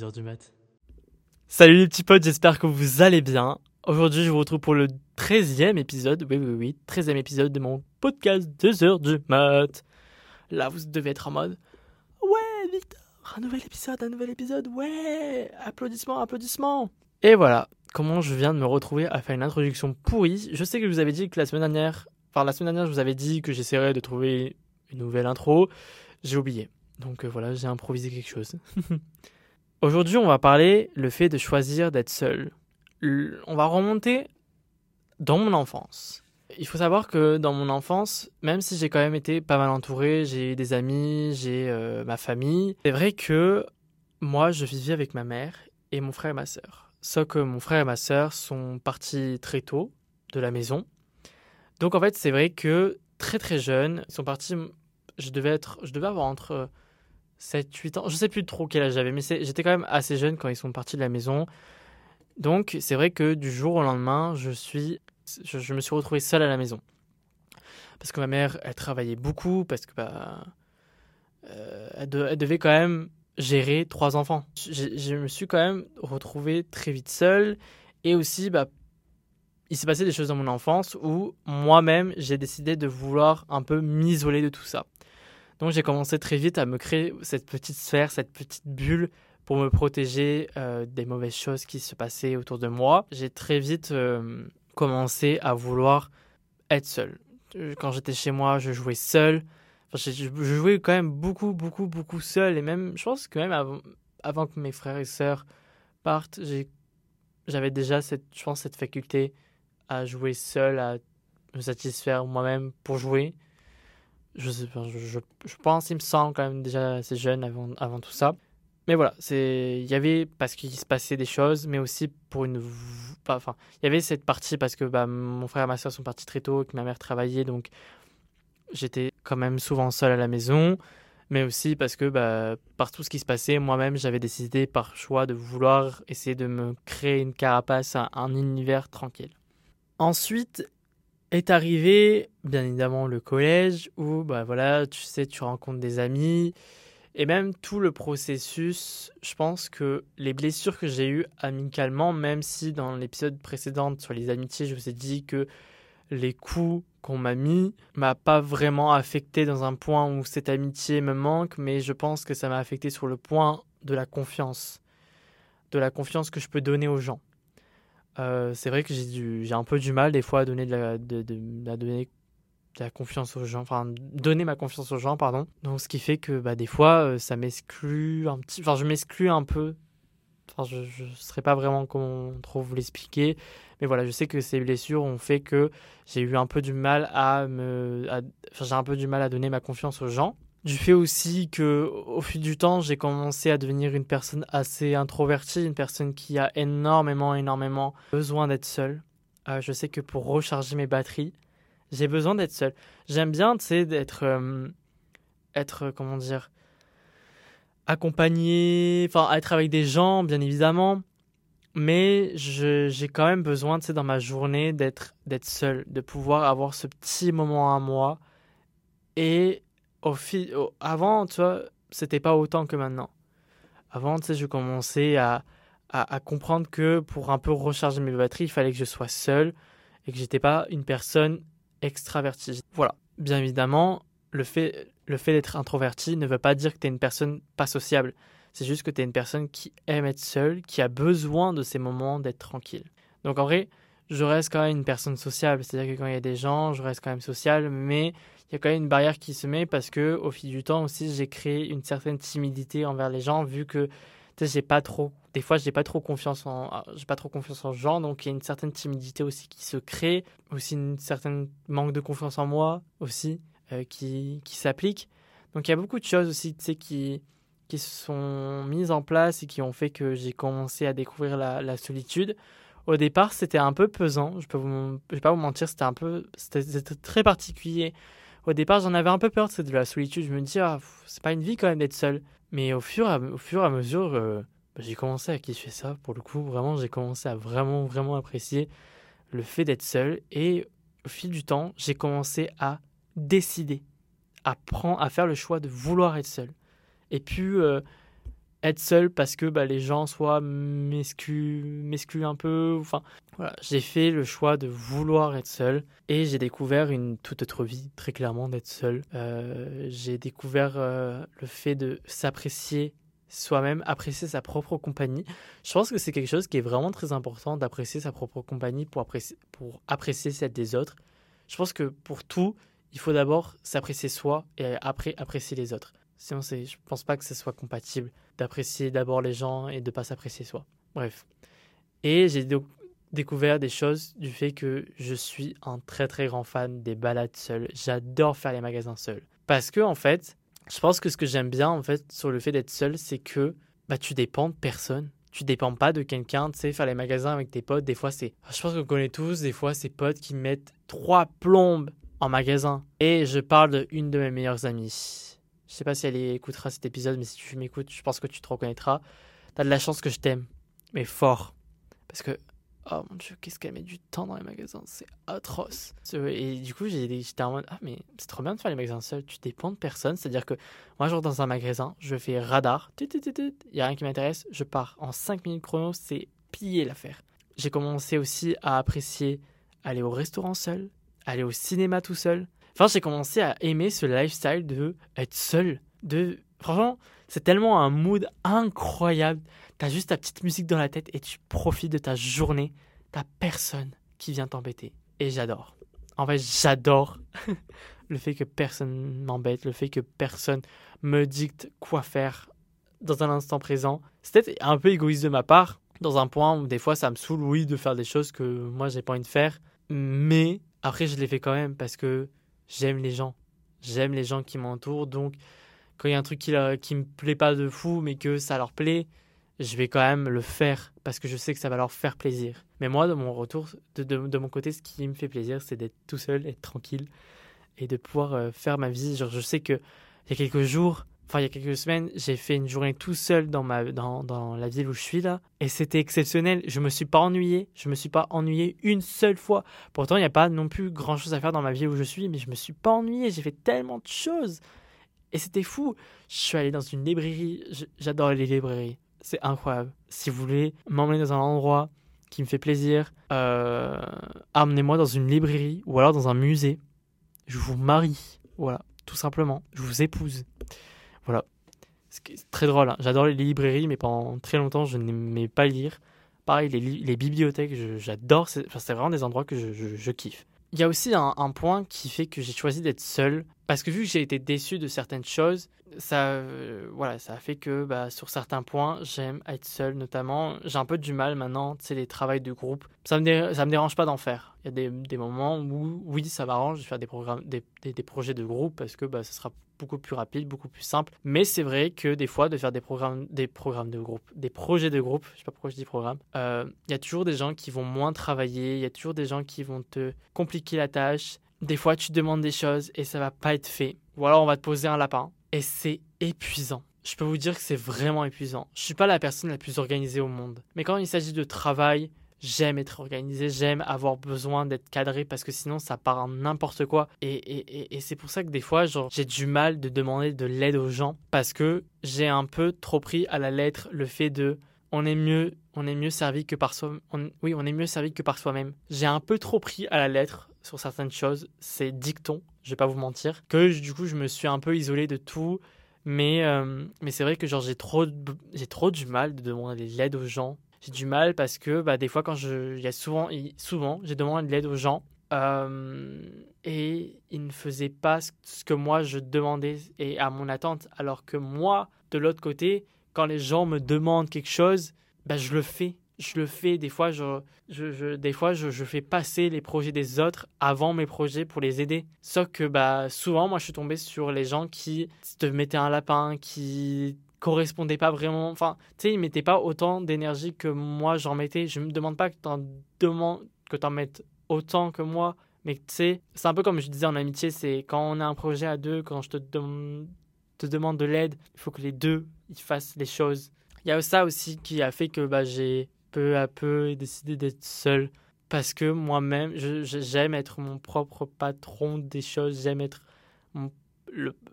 2h du mat. Salut les petits potes, j'espère que vous allez bien. Aujourd'hui, je vous retrouve pour le 13e épisode, oui, oui, oui, 13e épisode de mon podcast 2h du mat. Là, vous devez être en mode Ouais, Victor, un nouvel épisode, un nouvel épisode, ouais, applaudissements, applaudissements. Et voilà, comment je viens de me retrouver à faire une introduction pourrie. Je sais que je vous avais dit que la semaine dernière, enfin la semaine dernière, je vous avais dit que j'essaierais de trouver une nouvelle intro. J'ai oublié. Donc euh, voilà, j'ai improvisé quelque chose. Aujourd'hui, on va parler le fait de choisir d'être seul. On va remonter dans mon enfance. Il faut savoir que dans mon enfance, même si j'ai quand même été pas mal entouré, j'ai des amis, j'ai euh, ma famille, c'est vrai que moi, je vivais avec ma mère et mon frère et ma sœur. Sauf que mon frère et ma sœur sont partis très tôt de la maison. Donc en fait, c'est vrai que très très jeunes, ils sont partis. Je devais être, je devais avoir entre 7, 8 ans. Je sais plus trop quel âge j'avais, mais j'étais quand même assez jeune quand ils sont partis de la maison. Donc, c'est vrai que du jour au lendemain, je, suis, je, me suis retrouvé seul à la maison. Parce que ma mère, elle travaillait beaucoup, parce que bah, euh, elle, devait quand même gérer trois enfants. Je, me suis quand même retrouvé très vite seul. Et aussi, bah, il s'est passé des choses dans mon enfance où moi-même, j'ai décidé de vouloir un peu m'isoler de tout ça. Donc j'ai commencé très vite à me créer cette petite sphère, cette petite bulle pour me protéger euh, des mauvaises choses qui se passaient autour de moi. J'ai très vite euh, commencé à vouloir être seul. Quand j'étais chez moi, je jouais seul. Je, jouais quand même beaucoup, beaucoup, beaucoup seul. Et même, je pense que même avant, avant que mes frères et sœurs partent, j'avais déjà cette, je pense, cette faculté à jouer seul, à me satisfaire moi-même pour jouer je, pense, il me semble quand même déjà assez jeune avant, tout ça. Mais voilà, il y avait parce qu'il se passait des choses, mais aussi pour une enfin, il y avait cette partie parce que bah, mon frère et ma soeur sont partis très tôt, que ma mère travaillait, donc j'étais quand même souvent seul à la maison, mais aussi parce que bah, par tout ce qui se passait, moi-même j'avais décidé par choix de vouloir essayer de me créer une carapace, un univers tranquille. Ensuite, est arrivé, bien évidemment, le collège où, bah voilà, tu sais, tu rencontres des amis. Et même tout le processus, je pense que les blessures que j'ai eues amicalement, même si dans l'épisode précédent sur les amitiés, je vous ai dit que les coups qu'on m'a mis m'a pas vraiment affecté dans un point où cette amitié me manque, mais je pense que ça m'a affecté sur le point de la confiance, de la confiance que je peux donner aux gens. Euh, c'est vrai que j'ai un peu du mal des fois à donner de la, confiance aux gens, enfin donner ma confiance aux gens, pardon. Donc ce qui fait que bah, des fois euh, ça m'exclut un petit, enfin je m'exclus un peu. Enfin je ne saurais pas vraiment comment trop vous l'expliquer, mais voilà je sais que ces blessures ont fait que j'ai eu un peu du mal à me, enfin j'ai un peu du mal à donner ma confiance aux gens du fait aussi que au fil du temps, j'ai commencé à devenir une personne assez introvertie, une personne qui a énormément, énormément besoin d'être seule. Euh, je sais que pour recharger mes batteries, j'ai besoin d'être seule. J'aime bien, tu sais, d'être, euh, être, comment dire, accompagné, enfin, être avec des gens, bien évidemment. Mais j'ai quand même besoin, tu sais, dans ma journée, d'être, d'être seule, de pouvoir avoir ce petit moment à moi et avant, tu vois, c'était pas autant que maintenant. Avant, tu sais, je commençais à, à, comprendre que pour un peu recharger mes batteries, il fallait que je sois seul et que j'étais pas une personne extravertie. Voilà. Bien évidemment, le fait, le fait d'être introverti ne veut pas dire que tu es une personne pas sociable. C'est juste que tu es une personne qui aime être seule, qui a besoin de ces moments d'être tranquille. Donc en vrai, je reste quand même une personne sociable. C'est-à-dire que quand il y a des gens, je reste quand même social, mais il y a quand même une barrière qui se met parce que au fil du temps aussi j'ai créé une certaine timidité envers les gens vu que j'ai pas trop des fois j'ai pas trop confiance en ah, j'ai pas trop confiance en gens donc il y a une certaine timidité aussi qui se crée aussi une certaine manque de confiance en moi aussi euh, qui, qui s'applique. Donc il y a beaucoup de choses aussi tu sais qui qui sont mises en place et qui ont fait que j'ai commencé à découvrir la solitude au départ c'était un peu pesant je peux vous je vais pas vous mentir c'était un peu c'était très particulier au départ, j'en avais un peu peur de la solitude. Je me dis, ah, c'est pas une vie quand même d'être seul. Mais au fur et à, au fur et à mesure, euh, bah, j'ai commencé à kiffer ça. Pour le coup, vraiment, j'ai commencé à vraiment, vraiment apprécier le fait d'être seul. Et au fil du temps, j'ai commencé à décider, à, prendre, à faire le choix de vouloir être seul. Et puis, euh, être seul parce que bah, les gens soit m'excluent un peu. Enfin, voilà, j'ai fait le choix de vouloir être seul et j'ai découvert une toute autre vie, très clairement, d'être seul. Euh, j'ai découvert euh, le fait de s'apprécier soi-même, apprécier sa propre compagnie. Je pense que c'est quelque chose qui est vraiment très important d'apprécier sa propre compagnie pour apprécier, pour apprécier celle des autres. Je pense que pour tout, il faut d'abord s'apprécier soi et après apprécier les autres. Sinon, je ne pense pas que ce soit compatible d'apprécier d'abord les gens et de pas s'apprécier soi. Bref. Et j'ai découvert des choses du fait que je suis un très très grand fan des balades seules. J'adore faire les magasins seuls. Parce que, en fait, je pense que ce que j'aime bien, en fait, sur le fait d'être seul, c'est que bah, tu dépends de personne. Tu dépends pas de quelqu'un, tu sais, faire les magasins avec tes potes. Des fois, c'est. Je pense qu'on connaît tous, des fois, ces potes qui mettent trois plombes en magasin. Et je parle d'une de mes meilleures amies je sais pas si elle écoutera cet épisode, mais si tu m'écoutes, je pense que tu te reconnaîtras. T'as de la chance que je t'aime, mais fort. Parce que, oh mon dieu, qu'est-ce qu'elle met du temps dans les magasins, c'est atroce. Et du coup, j'étais en mode, ah, mais c'est trop bien de faire les magasins seuls, tu dépends de personne. C'est-à-dire que moi, je rentre dans un magasin, je fais radar, il y a rien qui m'intéresse, je pars. En 5 minutes chrono, c'est plié l'affaire. J'ai commencé aussi à apprécier aller au restaurant seul, aller au cinéma tout seul. Enfin, j'ai commencé à aimer ce lifestyle de être seul. De... Franchement, c'est tellement un mood incroyable. T'as juste ta petite musique dans la tête et tu profites de ta journée. T'as personne qui vient t'embêter. Et j'adore. En fait, j'adore le fait que personne m'embête, le fait que personne me dicte quoi faire dans un instant présent. Peut-être un peu égoïste de ma part, dans un point où des fois ça me saoule, oui, de faire des choses que moi j'ai pas envie de faire. Mais après, je les fais quand même parce que j'aime les gens. J'aime les gens qui m'entourent. Donc, quand il y a un truc qui, qui me plaît pas de fou, mais que ça leur plaît, je vais quand même le faire parce que je sais que ça va leur faire plaisir. Mais moi, de mon retour, de, de, mon côté, ce qui me fait plaisir, c'est d'être tout seul, être tranquille et de pouvoir euh, faire ma vie. Genre, je sais que il y a quelques jours, enfin il y a quelques semaines, j'ai fait une journée tout seul dans, ma, dans, dans la ville où je suis là. Et c'était exceptionnel. Je me suis pas ennuyé. Je me suis pas ennuyé une seule fois. Pourtant, il n'y a pas non plus grand chose à faire dans ma ville où je suis, mais je me suis pas ennuyé. J'ai fait tellement de choses. Et c'était fou. Je suis allé dans une librairie. J'adore les librairies. C'est incroyable. Si vous voulez m'emmener dans un endroit qui me fait plaisir, euh, amenez-moi dans une librairie ou alors dans un musée. Je vous marie. Voilà, tout simplement. Je vous épouse. Voilà. C'est très drôle. Hein. J'adore les librairies, mais pendant très longtemps, je n'aimais pas lire. Pareil, les, les bibliothèques, j'adore. C'est vraiment des endroits que je, kiffe. Il y a aussi un, un point qui fait que j'ai choisi d'être seul. Parce que vu que j'ai été déçu de certaines choses, ça, euh, voilà, ça a fait que bah, sur certains points, j'aime être seul notamment. J'ai un peu du mal maintenant, tu sais, les travails de groupe. Ça me, ça me dérange pas d'en faire. Il y a des, des, moments où, oui, ça m'arrange de faire des, programmes, des, des, projets de groupe parce que bah, ça sera beaucoup plus rapide, beaucoup plus simple. Mais c'est vrai que des fois, de faire des programmes, des programmes de groupe, des projets de groupe, je sais pas pourquoi je dis programme, euh, il y a toujours des gens qui vont moins travailler, il y a toujours des gens qui vont te compliquer la tâche. Des fois, tu demandes des choses et ça va pas être fait. Ou alors, on va te poser un lapin et c'est épuisant. Je peux vous dire que c'est vraiment épuisant. Je suis pas la personne la plus organisée au monde. Mais quand il s'agit de travail, j'aime être organisé, j'aime avoir besoin d'être cadré parce que sinon ça part en n'importe quoi. Et, et, c'est pour ça que des fois, j'ai du mal de demander de l'aide aux gens parce que j'ai un peu trop pris à la lettre le fait de on est mieux, on est mieux servi que par soi. oui, on est mieux servi que par soi-même. J'ai un peu trop pris à la lettre sur certaines choses. C'est dicton, je vais pas vous mentir, que du coup je me suis un peu isolé de tout. Mais, euh, mais c'est vrai que j'ai trop, j'ai trop du mal de demander de l'aide aux gens. J'ai du mal parce que bah, des fois quand je, il y a souvent, souvent j'ai demandé de l'aide aux gens euh, et ils ne faisaient pas ce que moi je demandais et à mon attente. Alors que moi, de l'autre côté, quand les gens me demandent quelque chose, bah, je le fais je le fais. Des fois, je, je, des fois je, je, fais passer les projets des autres avant mes projets pour les aider. Sauf que bah, souvent, moi, je suis tombé sur les gens qui te mettaient un lapin, qui correspondaient pas vraiment. Enfin, tu sais, ils mettaient pas autant d'énergie que moi j'en mettais. Je me demande pas que t'en demandes, que t'en mettes autant que moi. Mais tu sais, c'est un peu comme je disais en amitié, c'est quand on a un projet à deux, quand je te, te demande de l'aide, il faut que les deux ils fassent les choses. Il y a ça aussi qui a fait que bah, j'ai peu à peu décidé d'être seul parce que moi-même, j'aime être mon propre patron des choses, j'aime être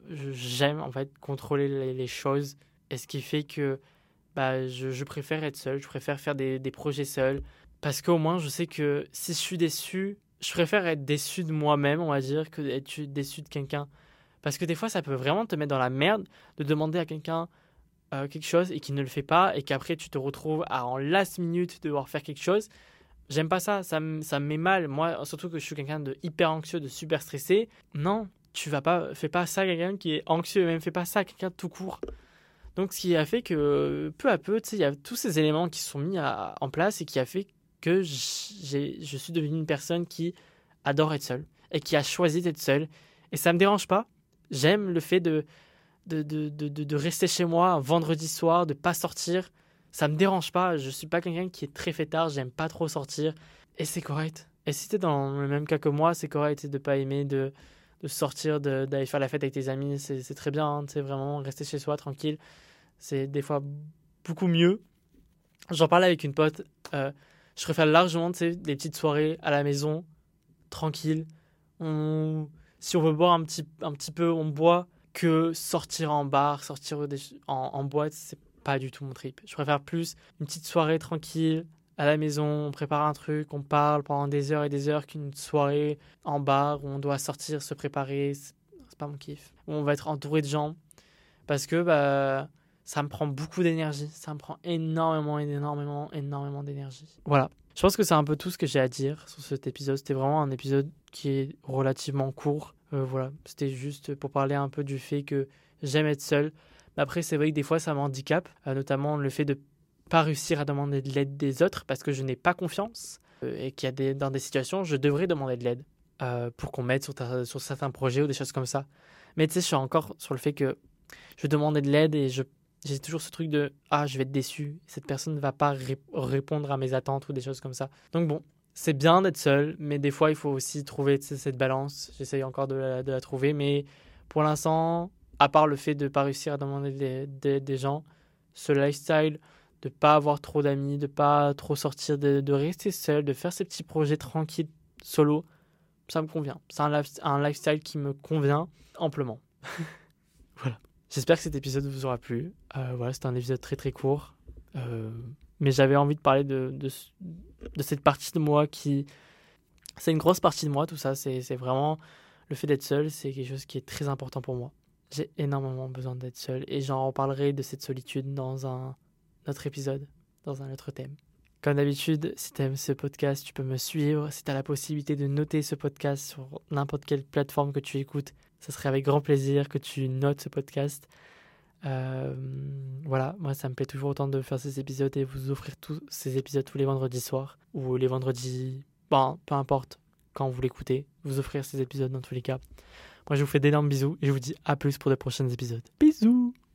j'aime en fait contrôler les, choses et ce qui fait que bah, je, préfère être seul, je préfère faire des, projets seuls. Parce qu'au moins, je sais que si je suis déçu, je préfère être déçu de moi-même, on va dire, que d'être déçu de quelqu'un. Parce que des fois, ça peut vraiment te mettre dans la merde de demander à quelqu'un euh, quelque chose et qu'il ne le fait pas et qu'après tu te retrouves à en last minute devoir faire quelque chose. J'aime pas ça, ça, ça me met mal. Moi, surtout que je suis quelqu'un de hyper anxieux, de super stressé. Non, tu vas pas, fais pas ça à quelqu'un qui est anxieux, même fais pas ça à quelqu'un tout court. Donc, ce qui a fait que peu à peu, il y a tous ces éléments qui sont mis en place et qui a fait que je suis devenu une personne qui adore être seule et qui a choisi d'être seule. Et ça me dérange pas. J'aime le fait de rester chez moi un vendredi soir, de pas sortir. Ça me dérange pas. Je suis pas quelqu'un qui est très fêtard. J'aime pas trop sortir. Et c'est correct. Et si t'es dans le même cas que moi, c'est correct de pas aimer de, de sortir, d'aller faire la fête avec tes amis. C'est très bien. C'est hein, vraiment rester chez soi tranquille. C'est des fois beaucoup mieux. J'en parlais avec une pote. Euh, je préfère largement des petites soirées à la maison, tranquille. Si on veut boire un petit, un petit peu, on boit. Que sortir en bar, sortir en, en boîte, c'est pas du tout mon trip. Je préfère plus une petite soirée tranquille à la maison, on prépare un truc, on parle pendant des heures et des heures qu'une soirée en bar où on doit sortir, se préparer. C'est pas mon kiff. Où on va être entouré de gens. Parce que bah, ça me prend beaucoup d'énergie. Ça me prend énormément, énormément, énormément d'énergie. Voilà. Je pense que c'est un peu tout ce que j'ai à dire sur cet épisode. C'était vraiment un épisode qui est relativement court. Euh, voilà. C'était juste pour parler un peu du fait que j'aime être seul. Mais après, c'est vrai que des fois, ça m'handicape. Euh, notamment le fait de pas réussir à demander de l'aide des autres parce que je n'ai pas confiance. Euh, et qu'il y a des, dans des situations, je devrais demander de l'aide. pour qu'on m'aide sur, sur certains projets ou des choses comme ça. Mais tu sais, je suis encore sur le fait que je demandais de l'aide et je j'ai toujours ce truc de ah je vais être déçu cette personne ne va pas répondre à mes attentes ou des choses comme ça. Donc bon c'est bien d'être seul mais des fois il faut aussi trouver cette balance. J'essaye encore de la, trouver mais pour l'instant à part le fait de pas réussir à demander des, des, gens ce lifestyle de pas avoir trop d'amis de pas trop sortir de, de, rester seul de faire ces petits projets tranquilles solo ça me convient. C'est un, un lifestyle qui me convient amplement. Voilà J'espère que cet épisode vous aura plu. Euh, voilà, c'était un épisode très très court. Euh, mais j'avais envie de parler de, de, de, cette partie de moi qui. C'est une grosse partie de moi, tout ça. C'est vraiment. Le fait d'être seul, c'est quelque chose qui est très important pour moi. J'ai énormément besoin d'être seul. Et j'en reparlerai de cette solitude dans un autre épisode, dans un autre thème. Comme d'habitude, si tu aimes ce podcast, tu peux me suivre. Si tu as la possibilité de noter ce podcast sur n'importe quelle plateforme que tu écoutes, ce serait avec grand plaisir que tu notes ce podcast. Euh, voilà, moi ça me plaît toujours autant de faire ces épisodes et vous offrir tous ces épisodes tous les vendredis soirs ou les vendredis, bon, peu importe quand vous l'écoutez, vous offrir ces épisodes dans tous les cas. Moi je vous fais d'énormes bisous et je vous dis à plus pour de prochains épisodes.